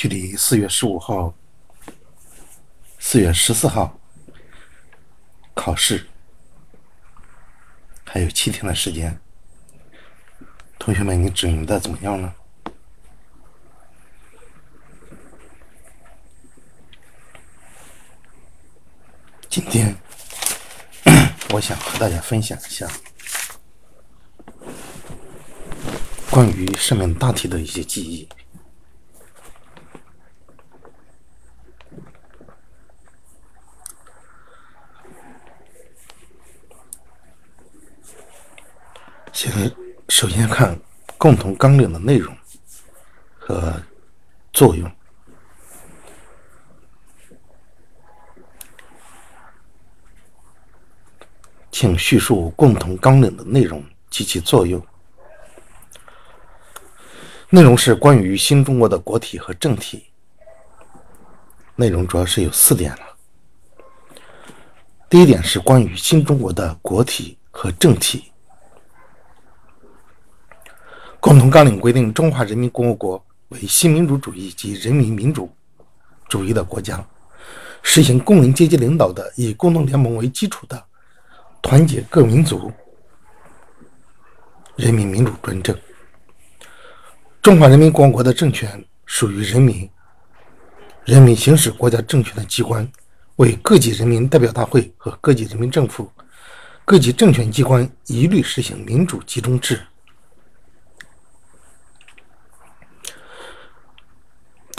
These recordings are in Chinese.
距离四月十五号、四月十四号考试还有七天的时间，同学们，你准备的怎么样呢？今天，我想和大家分享一下关于上面大题的一些记忆。先，首先看共同纲领的内容和作用，请叙述共同纲领的内容及其作用。内容是关于新中国的国体和政体，内容主要是有四点了。第一点是关于新中国的国体和政体。共同纲领规定，中华人民共和国为新民主主义及人民民主主义的国家，实行工人阶级领导的以工农联盟为基础的团结各民族人民民主专政。中华人民共和国的政权属于人民，人民行使国家政权的机关为各级人民代表大会和各级人民政府，各级政权机关一律实行民主集中制。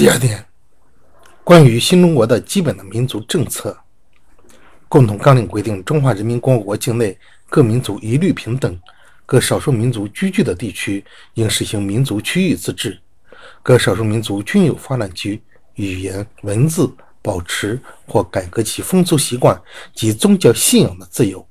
第二点，关于新中国的基本的民族政策，共同纲领规定，中华人民共和国境内各民族一律平等，各少数民族居住的地区应实行民族区域自治，各少数民族均有发展其语言、文字、保持或改革其风俗习惯及宗教信仰的自由。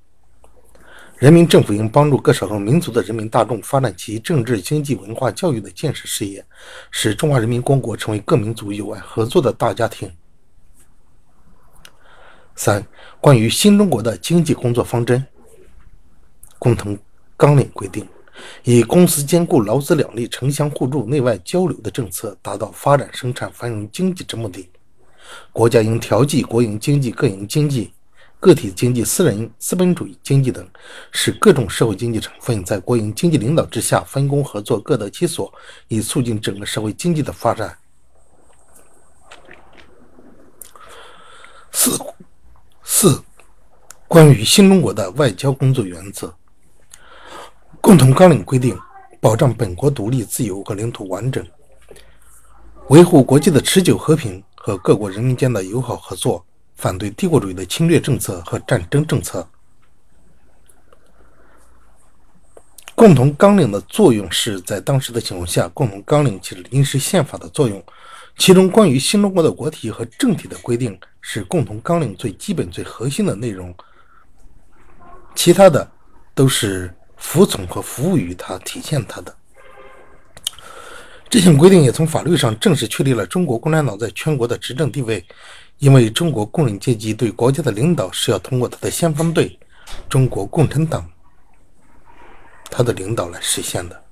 人民政府应帮助各少数民族的人民大众发展其政治、经济、文化、教育的建设事业，使中华人民共和国成为各民族友爱合作的大家庭。三、关于新中国的经济工作方针，共同纲领规定，以公私兼顾、劳资两利、城乡互助、内外交流的政策，达到发展生产繁荣经济之目的。国家应调剂国营经济、各营经济。个体经济、私人资本主义经济等，使各种社会经济成分在国营经济领导之下分工合作，各得其所，以促进整个社会经济的发展。四四，关于新中国的外交工作原则，共同纲领规定，保障本国独立、自由和领土完整，维护国际的持久和平和各国人民间的友好合作。反对帝国主义的侵略政策和战争政策。共同纲领的作用是在当时的情况下，共同纲领起了临时宪法的作用。其中关于新中国的国体和政体的规定是共同纲领最基本、最核心的内容，其他的都是服从和服务于它、体现它的。这项规定也从法律上正式确立了中国共产党在全国的执政地位。因为中国工人阶级对国家的领导是要通过他的先锋队——中国共产党，他的领导来实现的。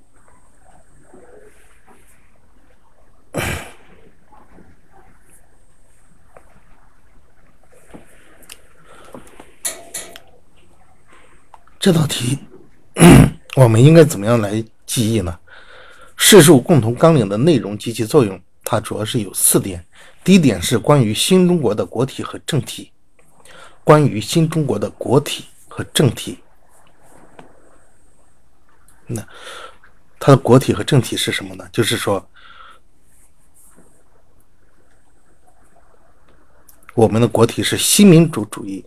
这道题，我们应该怎么样来记忆呢？世述共同纲领的内容及其作用，它主要是有四点。第一点是关于新中国的国体和政体。关于新中国的国体和政体，那它的国体和政体是什么呢？就是说，我们的国体是新民主主义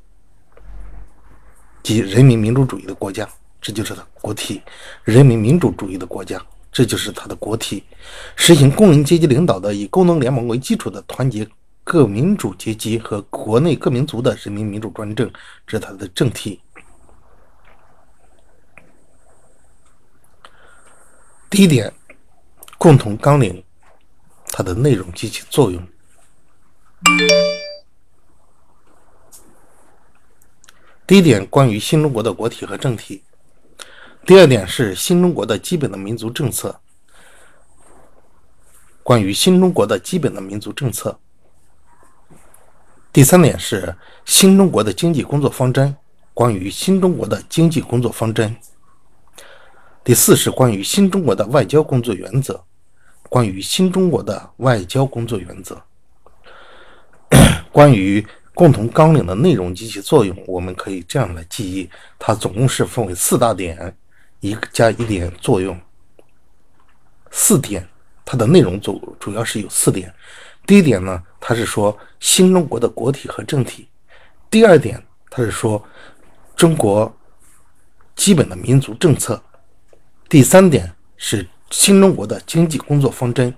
及人民民主主义的国家，这就是它国体；人民民主主义的国家。这就是他的国体，实行工人阶级领导的以工农联盟为基础的团结各民主阶级和国内各民族的人民民主专政，这是他的政体。第一点，共同纲领，它的内容及其作用。第一点，关于新中国的国体和政体。第二点是新中国的基本的民族政策。关于新中国的基本的民族政策。第三点是新中国的经济工作方针，关于新中国的经济工作方针。第四是关于新中国的外交工作原则，关于新中国的外交工作原则。关于共同纲领的内容及其作用，我们可以这样来记忆，它总共是分为四大点，一加一点作用。四点，它的内容主主要是有四点。第一点呢，它是说新中国的国体和政体；第二点，它是说中国基本的民族政策；第三点是新中国的经济工作方针；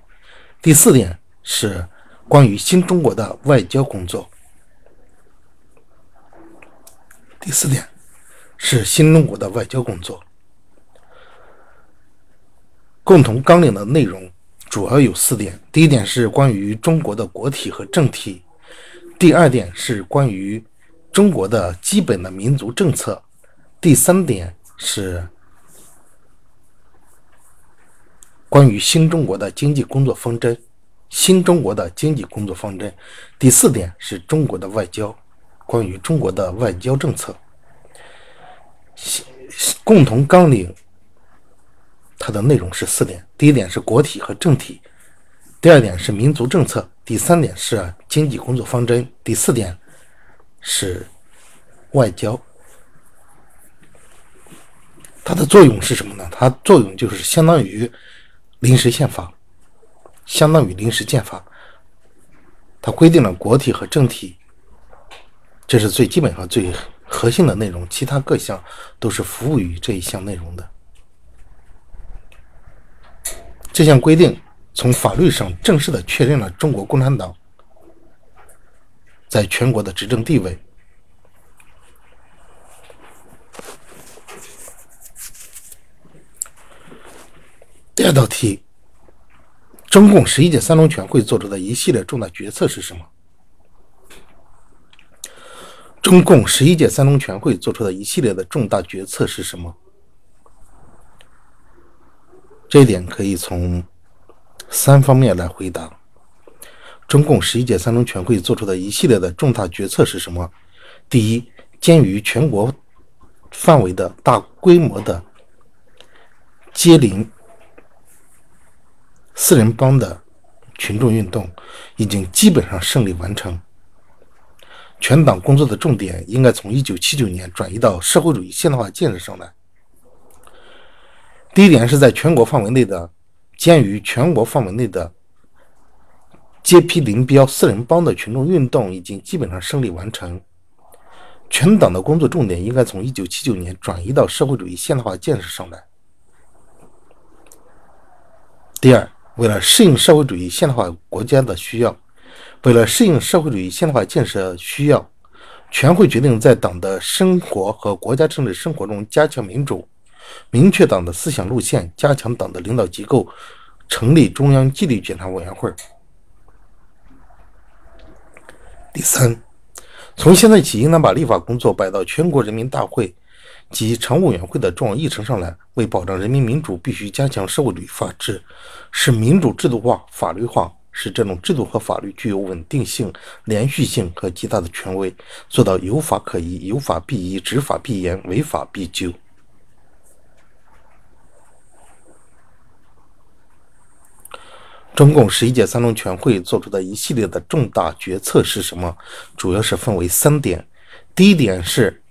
第四点是关于新中国的外交工作；第四点是新中国的外交工作。共同纲领的内容。主要有四点：第一点是关于中国的国体和政体；第二点是关于中国的基本的民族政策；第三点是关于新中国的经济工作方针；新中国的经济工作方针；第四点是中国的外交，关于中国的外交政策。共同纲领。它的内容是四点：第一点是国体和政体；第二点是民族政策；第三点是经济工作方针；第四点是外交。它的作用是什么呢？它作用就是相当于临时宪法，相当于临时宪法。它规定了国体和政体，这是最基本上最核心的内容，其他各项都是服务于这一项内容的。这项规定从法律上正式的确认了中国共产党在全国的执政地位。第二道题：中共十一届三中全会做出的一系列重大决策是什么？中共十一届三中全会做出的一系列的重大决策是什么？这一点可以从三方面来回答。中共十一届三中全会做出的一系列的重大决策是什么？第一，鉴于全国范围的大规模的接邻四人帮的群众运动已经基本上胜利完成，全党工作的重点应该从一九七九年转移到社会主义现代化建设上来。第一点是在全国范围内的，鉴于全国范围内的揭批林彪四人帮的群众运动已经基本上胜利完成，全党的工作重点应该从一九七九年转移到社会主义现代化建设上来。第二，为了适应社会主义现代化国家的需要，为了适应社会主义现代化建设需要，全会决定在党的生活和国家政治生活中加强民主。明确党的思想路线，加强党的领导机构，成立中央纪律检查委员会。第三，从现在起，应当把立法工作摆到全国人民大会及常务委员会的重要议程上来。为保障人民民主，必须加强社会主义法治，使民主制度化、法律化，使这种制度和法律具有稳定性、连续性和极大的权威，做到有法可依、有法必依、执法必严、违法必究。中共十一届三中全会做出的一系列的重大决策是什么？主要是分为三点。第一点是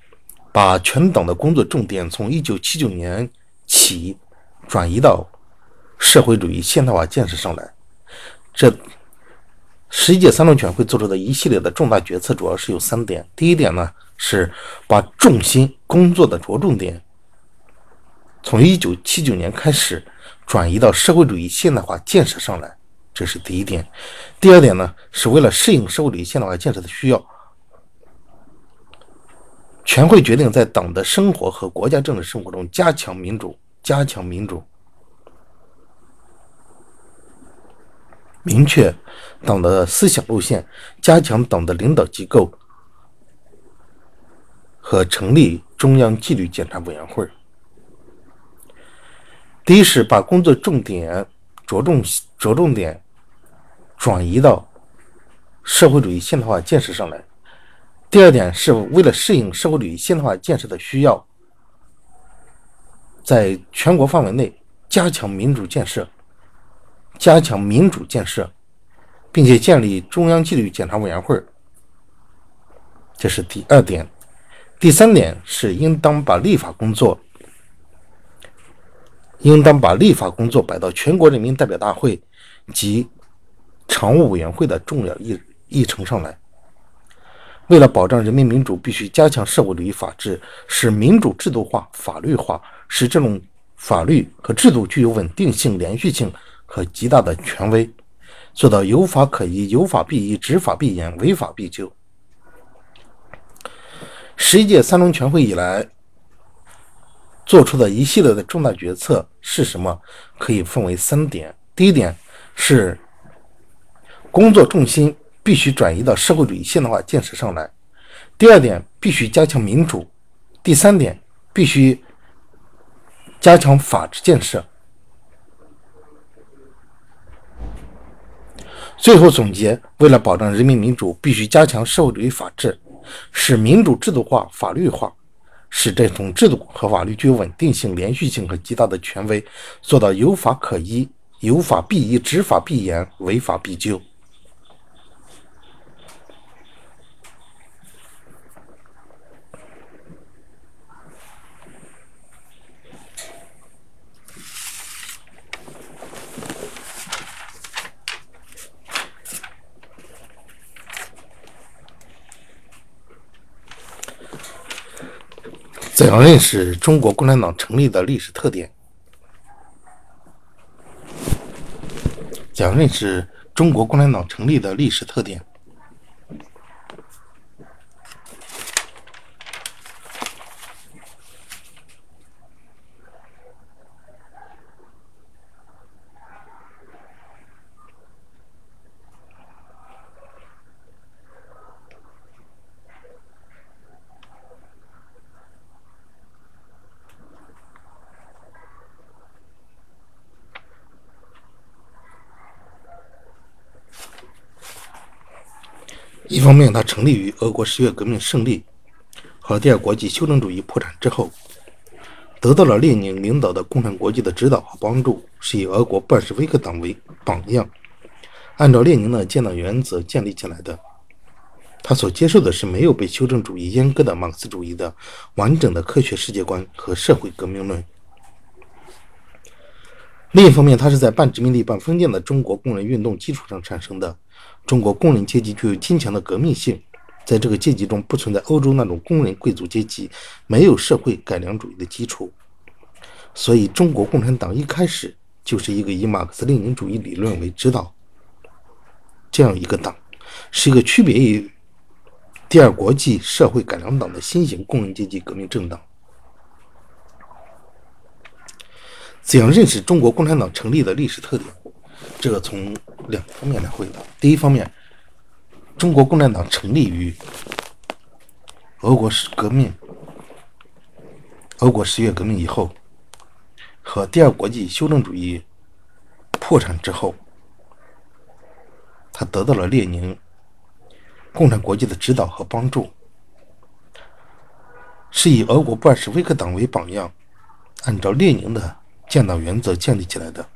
把全党的工作重点从一九七九年起转移到社会主义现代化建设上来。这十一届三中全会做出的一系列的重大决策主要是有三点。第一点呢是把重心工作的着重点从一九七九年开始。转移到社会主义现代化建设上来，这是第一点。第二点呢，是为了适应社会主义现代化建设的需要，全会决定在党的生活和国家政治生活中加强民主，加强民主，明确党的思想路线，加强党的领导机构和成立中央纪律检查委员会。第一是把工作重点着重着重点转移到社会主义现代化建设上来。第二点是为了适应社会主义现代化建设的需要，在全国范围内加强民主建设，加强民主建设，并且建立中央纪律检查委员会。这是第二点。第三点是应当把立法工作，应当把立法工作摆到全国人民代表大会及常务委员会的重要议议程上来。为了保障人民民主，必须加强社会主义法治，使民主制度化、法律化，使这种法律和制度具有稳定性、连续性和极大的权威，做到有法可依、有法必依、执法必严、违法必究。十一届三中全会以来做出的一系列的重大决策是什么？可以分为三点：第一点是工作重心。必须转移到社会主义现代化建设上来。第二点，必须加强民主；第三点，必须加强法治建设。最后总结：为了保障人民民主，必须加强社会主义法治，使民主制度化、法律化，使这种制度和法律具有稳定性、连续性和极大的权威，做到有法可依、有法必依、执法必严、违法必究。讲认识中国共产党成立的历史特点？讲认识中国共产党成立的历史特点？一方面，它成立于俄国十月革命胜利和第二国际修正主义破产之后，得到了列宁领导的共产国际的指导和帮助，是以俄国布尔什维克党为榜样，按照列宁的建党原则建立起来的。他所接受的是没有被修正主义阉割的马克思主义的完整的科学世界观和社会革命论。另一方面，它是在半殖民地半封建的中国工人运动基础上产生的。中国工人阶级具有坚强的革命性，在这个阶级中不存在欧洲那种工人贵族阶级，没有社会改良主义的基础，所以中国共产党一开始就是一个以马克思列宁主义理论为指导这样一个党，是一个区别于第二国际社会改良党的新型工人阶级革命政党。怎样认识中国共产党成立的历史特点？这个从两方面来回答。第一方面，中国共产党成立于俄国是革命、俄国十月革命以后，和第二国际修正主义破产之后，他得到了列宁共产国际的指导和帮助，是以俄国布尔什维克党为榜样，按照列宁的建党原则建立起来的。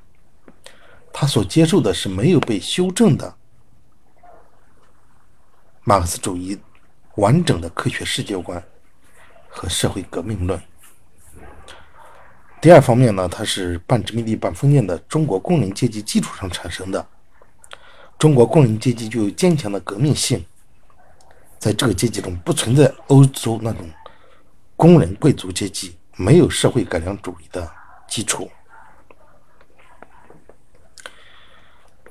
他所接受的是没有被修正的马克思主义完整的科学世界观和社会革命论。第二方面呢，它是半殖民地半封建的中国工人阶级基础上产生的。中国工人阶级具有坚强的革命性，在这个阶级中不存在欧洲那种工人贵族阶级，没有社会改良主义的基础。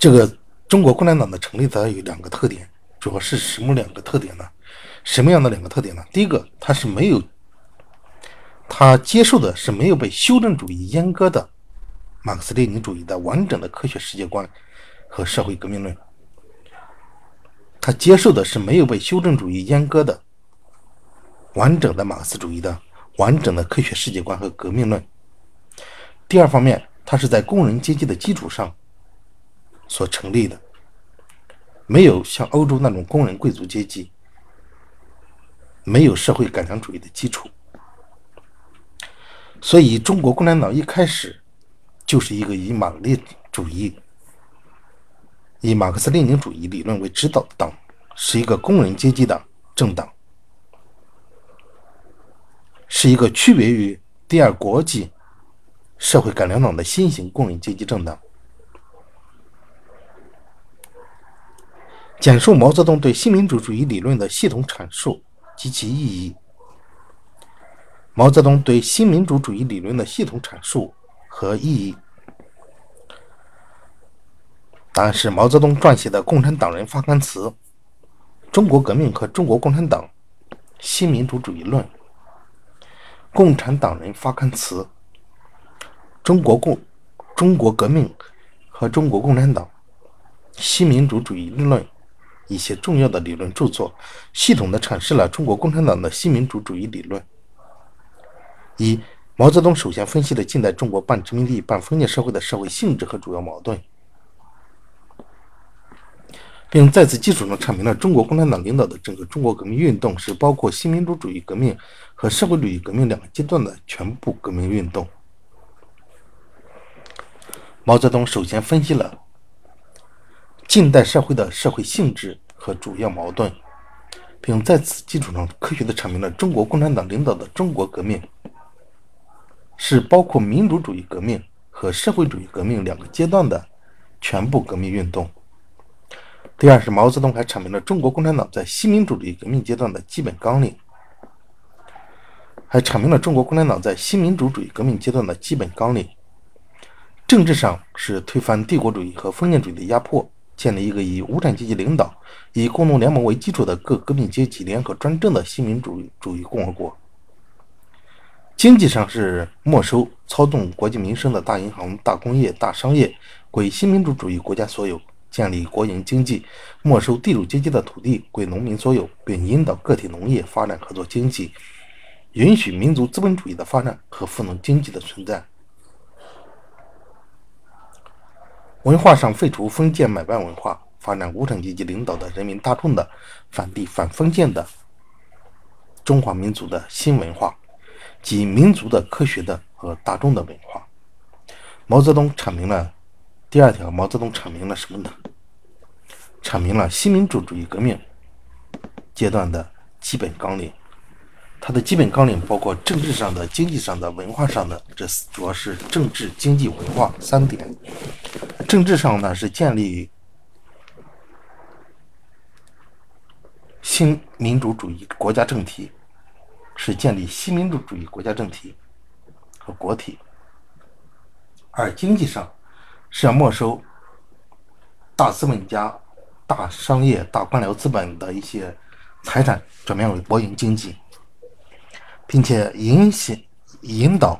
这个中国共产党的成立，它有两个特点，主要是什么两个特点呢？什么样的两个特点呢？第一个，它是没有，它接受的是没有被修正主义阉割的马克思列宁主义的完整的科学世界观和社会革命论。他接受的是没有被修正主义阉割的完整的马克思主义的完整的科学世界观和革命论。第二方面，它是在工人阶级的基础上。所成立的，没有像欧洲那种工人贵族阶级，没有社会改良主义的基础，所以中国共产党一开始就是一个以马列主义、以马克思列宁主义理论为指导的党，是一个工人阶级的政党，是一个区别于第二国际社会改良党的新型工人阶级政党。简述毛泽东对新民主主义理论的系统阐述及其意义。毛泽东对新民主主义理论的系统阐述和意义。答案是毛泽东撰写的《共产党人发刊词》《中国革命和中国共产党新民主主义论》《共产党人发刊词》《中国共中国革命和中国共产党新民主主义论》。一些重要的理论著作，系统地阐释了中国共产党的新民主主义理论。一、毛泽东首先分析了近代中国半殖民地半封建社会的社会性质和主要矛盾，并在此基础上阐明了中国共产党领导的整个中国革命运动是包括新民主主义革命和社会主义革命两个阶段的全部革命运动。毛泽东首先分析了。近代社会的社会性质和主要矛盾，并在此基础上科学地阐明了中国共产党领导的中国革命是包括民主主义革命和社会主义革命两个阶段的全部革命运动。第二是毛泽东还阐明了中国共产党在新民主主义革命阶段的基本纲领，还阐明了中国共产党在新民主主义革命阶段的基本纲领。政治上是推翻帝国主义和封建主义的压迫。建立一个以无产阶级领导、以工农联盟为基础的各革命阶级联合专政的新民主主义共和国。经济上是没收操纵国计民生的大银行、大工业、大商业，归新民主主义国家所有；建立国营经济，没收地主阶级的土地，归农民所有，并引导个体农业发展合作经济，允许民族资本主义的发展和富能经济的存在。文化上废除封建买办文化，发展无产阶级领导的人民大众的反帝反封建的中华民族的新文化，即民族的、科学的和大众的文化。毛泽东阐明了第二条，毛泽东阐明了什么呢？阐明了新民主主义革命阶段的基本纲领。它的基本纲领包括政治上的、经济上的、文化上的，这主要是政治、经济、文化三点。政治上呢是建立新民主主义国家政体，是建立新民主主义国家政体和国体；而经济上是要没收大资本家、大商业、大官僚资本的一些财产，转变为国营经济。并且引引引导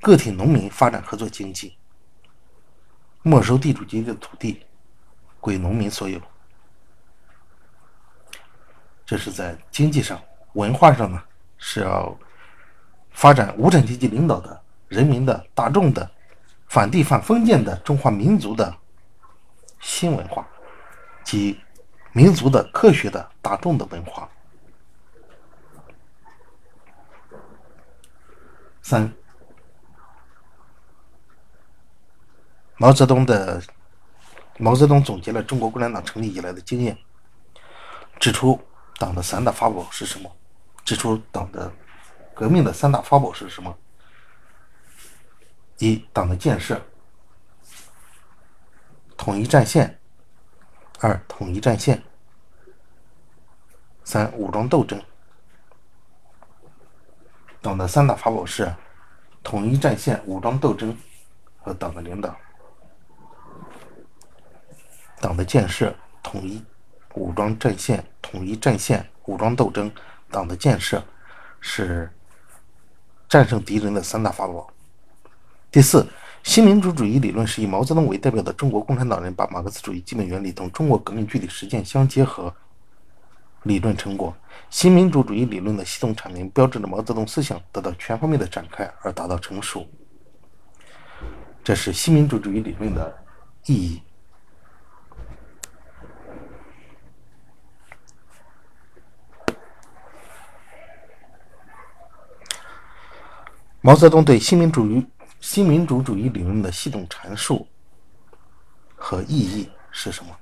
个体农民发展合作经济，没收地主阶级的土地归农民所有。这是在经济上，文化上呢是要发展无产阶级领导的人民的大众的反帝反封建的中华民族的新文化及。民族的、科学的、大众的文化。三，毛泽东的毛泽东总结了中国共产党成立以来的经验，指出党的三大法宝是什么？指出党的革命的三大法宝是什么？一、党的建设，统一战线。二、统一战线；三、武装斗争。党的三大法宝是统一战线、武装斗争和党的领导。党的建设、统一武装战线、统一战线、武装斗争，党的建设是战胜敌人的三大法宝。第四。新民主主义理论是以毛泽东为代表的中国共产党人把马克思主义基本原理同中国革命具体实践相结合理论成果。新民主主义理论的系统阐明，标志着毛泽东思想得到全方面的展开而达到成熟。这是新民主主义理论的意义。毛泽东对新民主义新民主主义理论的系统阐述和意义是什么？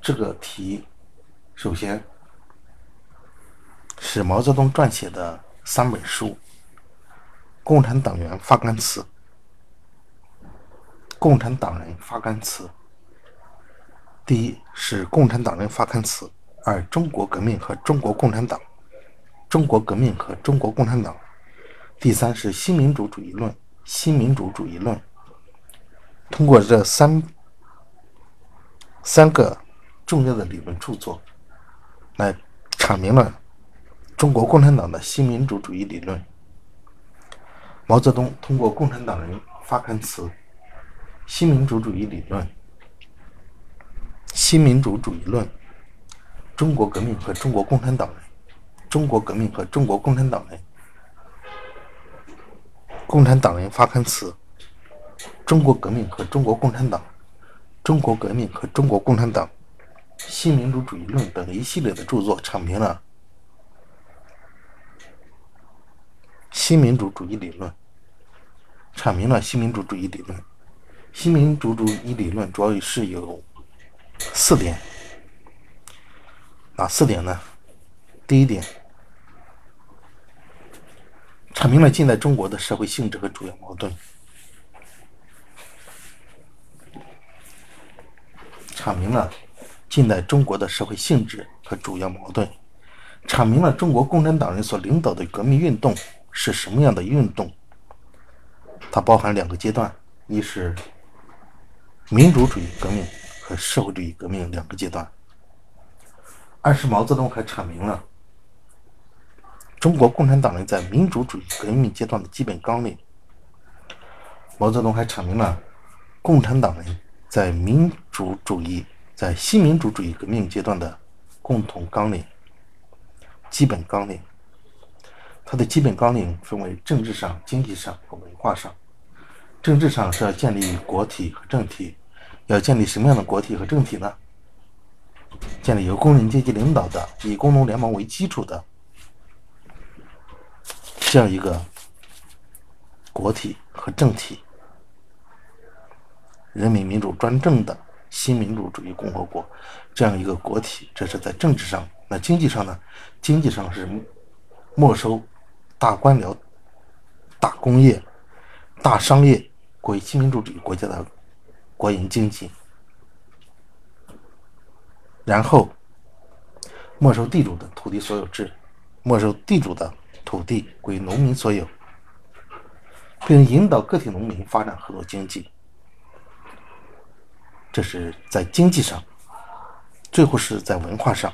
这个题，首先是毛泽东撰写的三本书，《共产党员发刊词》《共产党人发刊词》。第一是《共产党人发刊词》，二《中国革命和中国共产党》。中国革命和中国共产党，第三是新民主主义论。新民主主义论通过这三三个重要的理论著作，来阐明了中国共产党的新民主主义理论。毛泽东通过《共产党人发刊词》《新民主主义理论》《新民主主义论》《中国革命和中国共产党人》。中国革命和中国共产党人，共产党人发刊词，中国革命和中国共产党，中国革命和中国共产党，新民主主义论等一系列的著作，阐明了新民主主义理论，阐明了新民主主义理论。新民主主义理论主要是有四点，哪四点呢？第一点。阐明了近代中国的社会性质和主要矛盾，阐明了近代中国的社会性质和主要矛盾，阐明了中国共产党人所领导的革命运动是什么样的运动。它包含两个阶段，一是民主主义革命和社会主义革命两个阶段。二是毛泽东还阐明了。中国共产党人在民主主义革命阶段的基本纲领。毛泽东还阐明了共产党人在民主主义在新民主主义革命阶段的共同纲领、基本纲领。他的基本纲领分为政治上、经济上和文化上。政治上是要建立国体和政体，要建立什么样的国体和政体呢？建立由工人阶级领导的、以工农联盟为基础的。这样一个国体和政体，人民民主专政的新民主主义共和国，这样一个国体，这是在政治上。那经济上呢？经济上是没收大官僚、大工业、大商业归新民主主义国家的国营经济，然后没收地主的土地所有制，没收地主的。土地归农民所有，并引导个体农民发展合作经济。这是在经济上。最后是在文化上，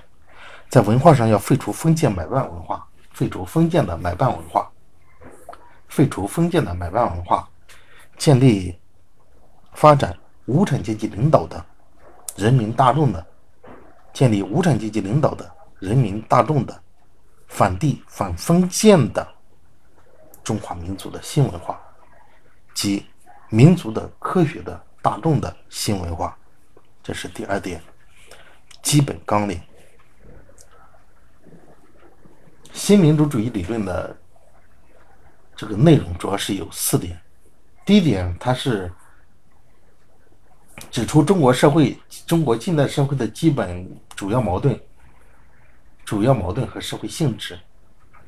在文化上要废除封建买办文化，废除封建的买办文化，废除封建的买办文化，建立发展无产阶级领导的人民大众的，建立无产阶级领导的人民大众的。反帝反封建的中华民族的新文化，及民族的科学的大众的新文化，这是第二点基本纲领。新民主主义理论的这个内容主要是有四点。第一点，它是指出中国社会、中国近代社会的基本主要矛盾。主要矛盾和社会性质，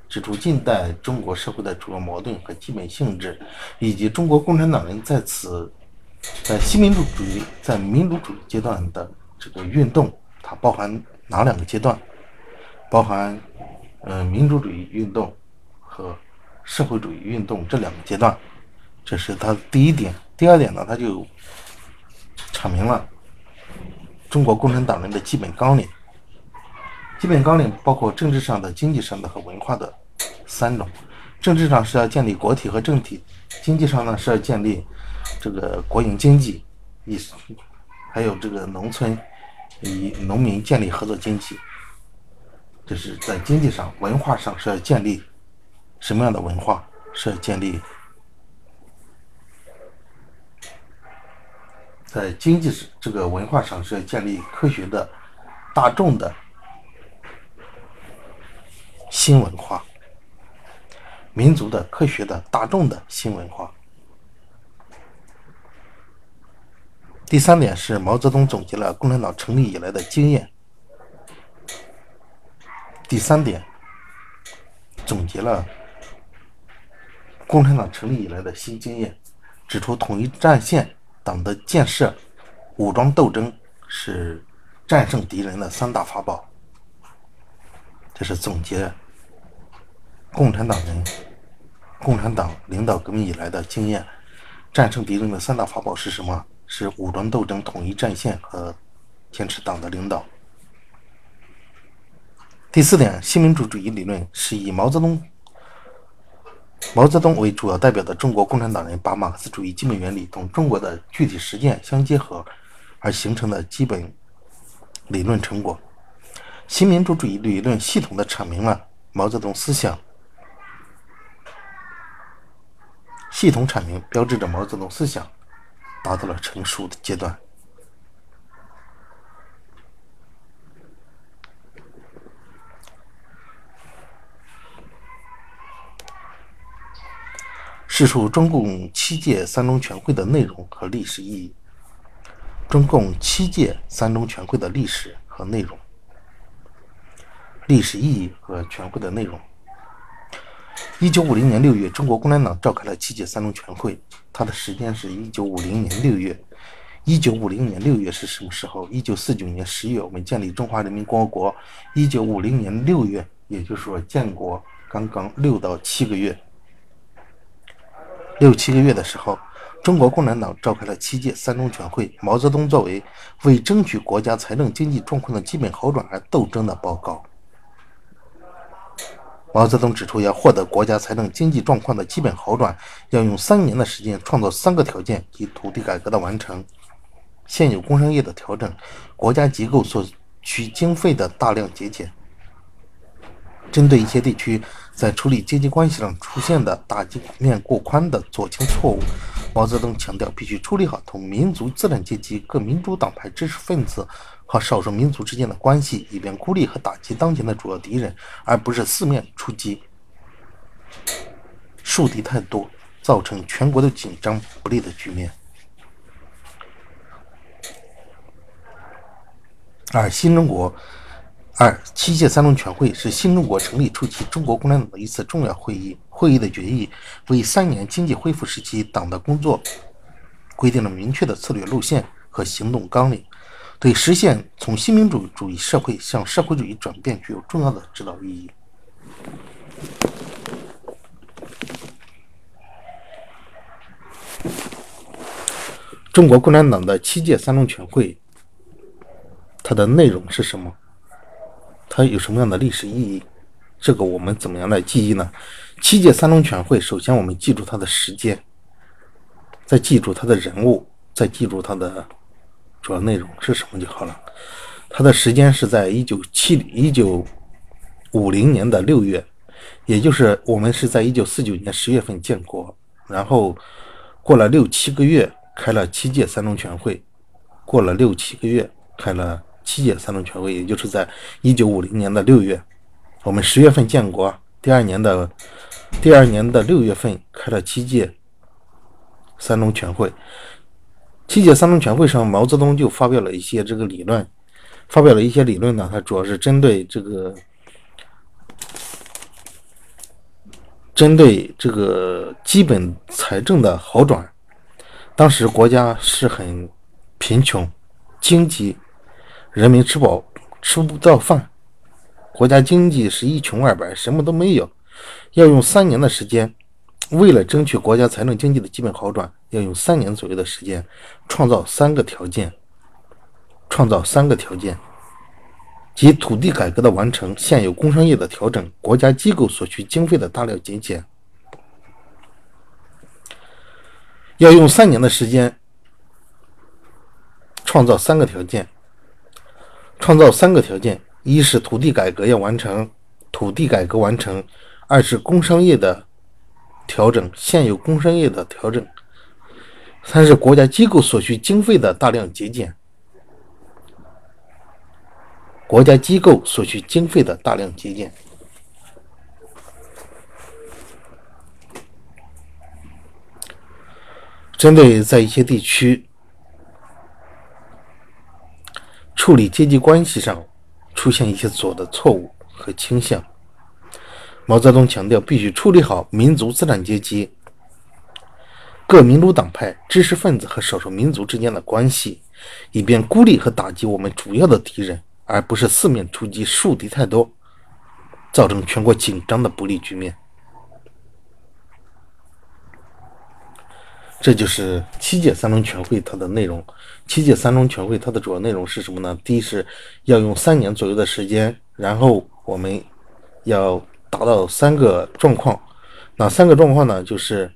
指出近代中国社会的主要矛盾和基本性质，以及中国共产党人在此在新民主主义在民主主义阶段的这个运动，它包含哪两个阶段？包含嗯民主主义运动和社会主义运动这两个阶段，这是他第一点。第二点呢，他就阐明了中国共产党人的基本纲领。基本纲领包括政治上的、经济上的和文化的三种。政治上是要建立国体和政体，经济上呢是要建立这个国营经济，以还有这个农村以农民建立合作经济。这是在经济上，文化上是要建立什么样的文化？是要建立在经济这个文化上是要建立科学的、大众的新文化，民族的、科学的、大众的新文化。第三点是毛泽东总结了共产党成立以来的经验。第三点，总结了共产党成立以来的新经验，指出统一战线、党的建设、武装斗争是战胜敌人的三大法宝。这是总结共产党人、共产党领导革命以来的经验，战胜敌人的三大法宝是什么？是武装斗争、统一战线和坚持党的领导。第四点，新民主主义理论是以毛泽东、毛泽东为主要代表的中国共产党人把马克思主义基本原理同中国的具体实践相结合而形成的基本理论成果。新民主主义理论系统的阐明了毛泽东思想，系统阐明标志着毛泽东思想。达到了成熟的阶段。试述中共七届三中全会的内容和历史意义。中共七届三中全会的历史和内容、历史意义和全会的内容。一九五零年六月，中国共产党召开了七届三中全会。它的时间是一九五零年六月。一九五零年六月是什么时候？一九四九年十月，我们建立中华人民共和国。一九五零年六月，也就是说建国刚刚六到七个月。六七个月的时候，中国共产党召开了七届三中全会。毛泽东作为为争取国家财政经济状况的基本好转而斗争的报告。毛泽东指出，要获得国家财政经济状况的基本好转，要用三年的时间创造三个条件：即土地改革的完成、现有工商业的调整、国家机构所需经费的大量节俭。针对一些地区在处理经济关系上出现的打击面过宽的左倾错误，毛泽东强调，必须处理好同民族资产阶级、各民主党派知识分子。和少数民族之间的关系，以便孤立和打击当前的主要敌人，而不是四面出击。树敌太多，造成全国的紧张不利的局面。二新中国，二七届三中全会是新中国成立初期中国共产党的一次重要会议。会议的决议为三年经济恢复时期党的工作规定了明确的策略路线和行动纲领。对实现从新民主主义社会向社会主义转变具有重要的指导意义。中国共产党的七届三中全会，它的内容是什么？它有什么样的历史意义？这个我们怎么样来记忆呢？七届三中全会，首先我们记住它的时间，再记住它的人物，再记住它的。主要内容是什么就好了。它的时间是在一九七一九五零年的六月，也就是我们是在一九四九年十月份建国，然后过了六七个月开了七届三中全会，过了六七个月开了七届三中全会，也就是在一九五零年的六月，我们十月份建国，第二年的第二年的六月份开了七届三中全会。七届三中全会上，毛泽东就发表了一些这个理论，发表了一些理论呢。他主要是针对这个，针对这个基本财政的好转。当时国家是很贫穷，经济人民吃饱吃不到饭，国家经济是一穷二白，什么都没有，要用三年的时间。为了争取国家财政经济的基本好转，要用三年左右的时间，创造三个条件。创造三个条件，即土地改革的完成、现有工商业的调整、国家机构所需经费的大量节俭。要用三年的时间，创造三个条件。创造三个条件：一是土地改革要完成，土地改革完成；二是工商业的。调整现有工商业的调整；三是国家机构所需经费的大量节俭。国家机构所需经费的大量节俭。针对在一些地区处理阶级关系上出现一些左的错误和倾向，毛泽东强调必须处理好民族资产阶级、各民主党派、知识分子和少数民族之间的关系，以便孤立和打击我们主要的敌人。而不是四面出击，树敌太多，造成全国紧张的不利局面。这就是七届三中全会它的内容。七届三中全会它的主要内容是什么呢？第一是要用三年左右的时间，然后我们要达到三个状况。哪三个状况呢？就是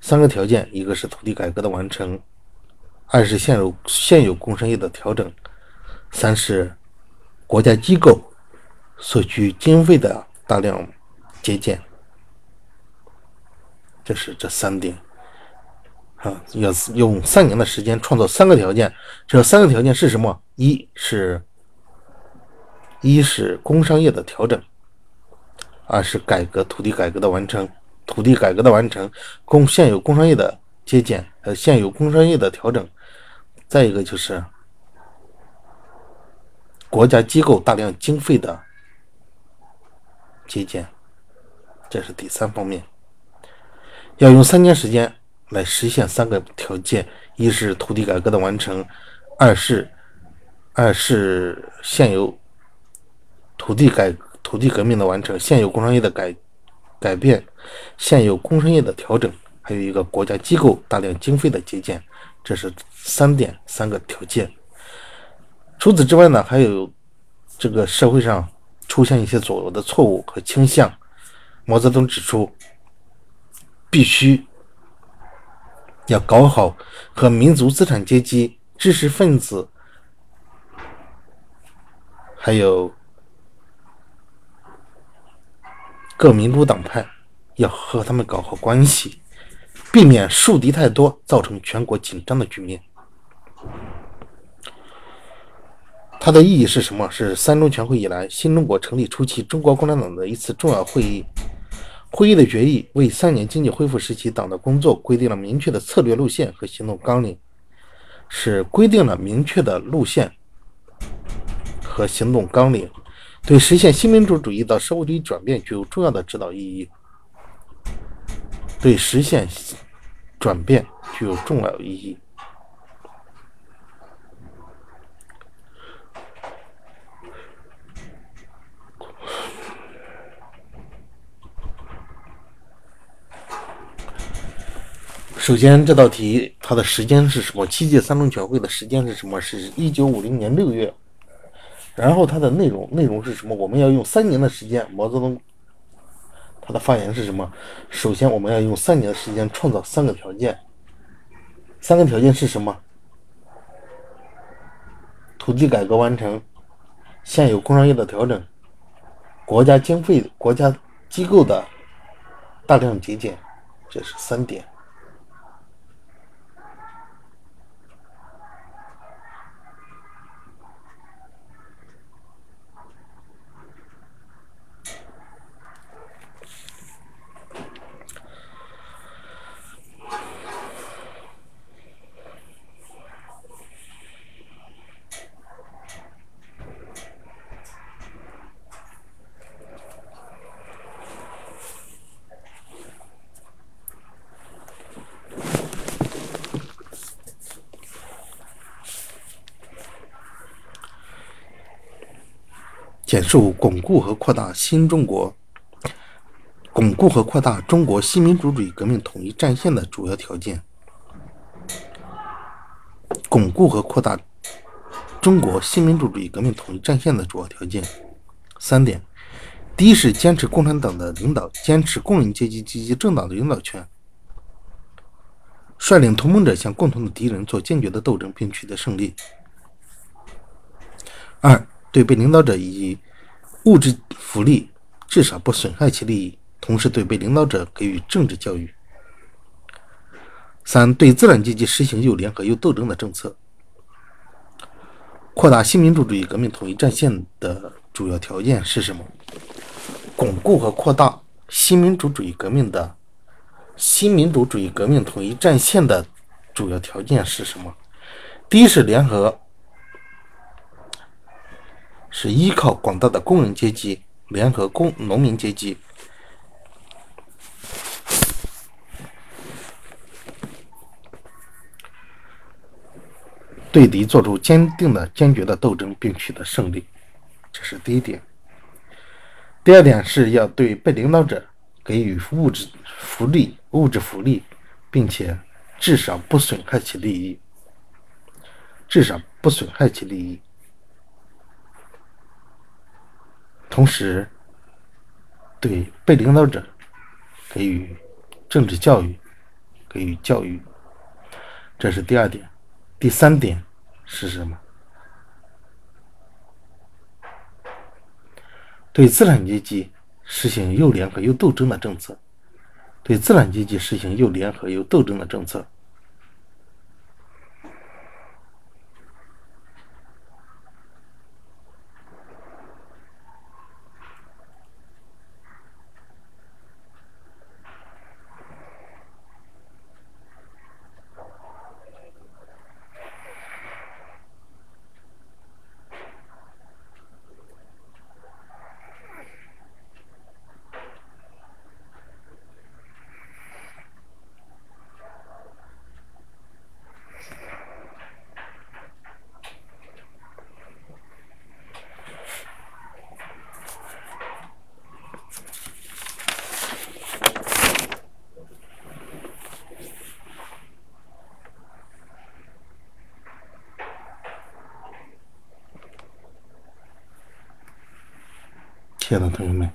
三个条件：一个是土地改革的完成，二是现有现有工商业的调整，三是。国家机构所需经费的大量节俭，这是这三点啊，要用三年的时间创造三个条件。这三个条件是什么？一是，一是工商业的调整；二是改革土地改革的完成，土地改革的完成，工现有工商业的节俭，呃，现有工商业的调整；再一个就是。国家机构大量经费的节俭，这是第三方面。要用三年时间来实现三个条件：一是土地改革的完成，二是二是现有土地改革土地革命的完成，现有工商业的改改变，现有工商业的调整，还有一个国家机构大量经费的节俭。这是三点三个条件。除此之外呢，还有这个社会上出现一些左右的错误和倾向。毛泽东指出，必须要搞好和民族资产阶级、知识分子，还有各民主党派，要和他们搞好关系，避免树敌太多，造成全国紧张的局面。它的意义是什么？是三中全会以来新中国成立初期中国共产党的一次重要会议。会议的决议为三年经济恢复时期党的工作规定了明确的策略路线和行动纲领，是规定了明确的路线和行动纲领，对实现新民主主义到社会主义转变具有重要的指导意义。对实现转变具有重要意义。首先，这道题它的时间是什么？七届三中全会的时间是什么？是一九五零年六月。然后它的内容内容是什么？我们要用三年的时间。毛泽东他的发言是什么？首先，我们要用三年的时间创造三个条件。三个条件是什么？土地改革完成，现有工商业的调整，国家经费、国家机构的大量节俭，这是三点。简述巩固和扩大新中国、巩固和扩大中国新民主主义革命统一战线的主要条件。巩固和扩大中国新民主主义革命统一战线的主要条件三点：第一是坚持共产党的领导，坚持工人阶级积极政党的领导权，率领同盟者向共同的敌人做坚决的斗争，并取得胜利。二。对被领导者以物质福利至少不损害其利益，同时对被领导者给予政治教育。三、对资产阶级实行又联合又斗争的政策。扩大新民主主义革命统一战线的主要条件是什么？巩固和扩大新民主主义革命的新民主主义革命统一战线的主要条件是什么？第一是联合，是依靠广大的工人阶级联合工农民阶级，对敌做出坚定的、坚决的斗争，并取得胜利。这是第一点。第二点是要对被领导者给予物质福利、物质福利，并且至少不损害其利益，至少不损害其利益。同时，对被领导者给予政治教育，给予教育。这是第二点。第三点是什么？对资产阶级实行又联合又斗争的政策，对资产阶级实行又联合又斗争的政策。亲爱的同学们，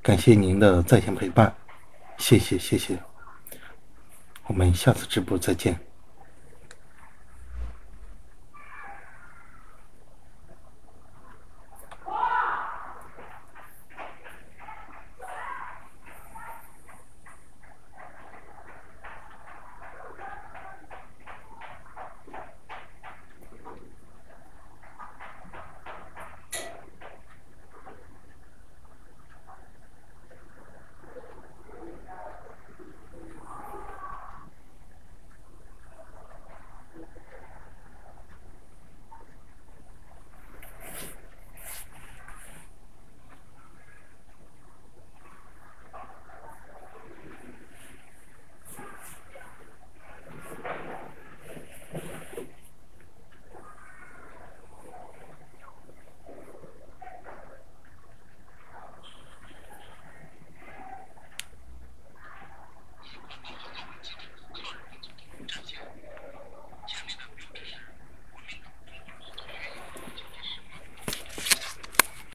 感谢您的在线陪伴，谢谢谢谢，我们下次直播再见。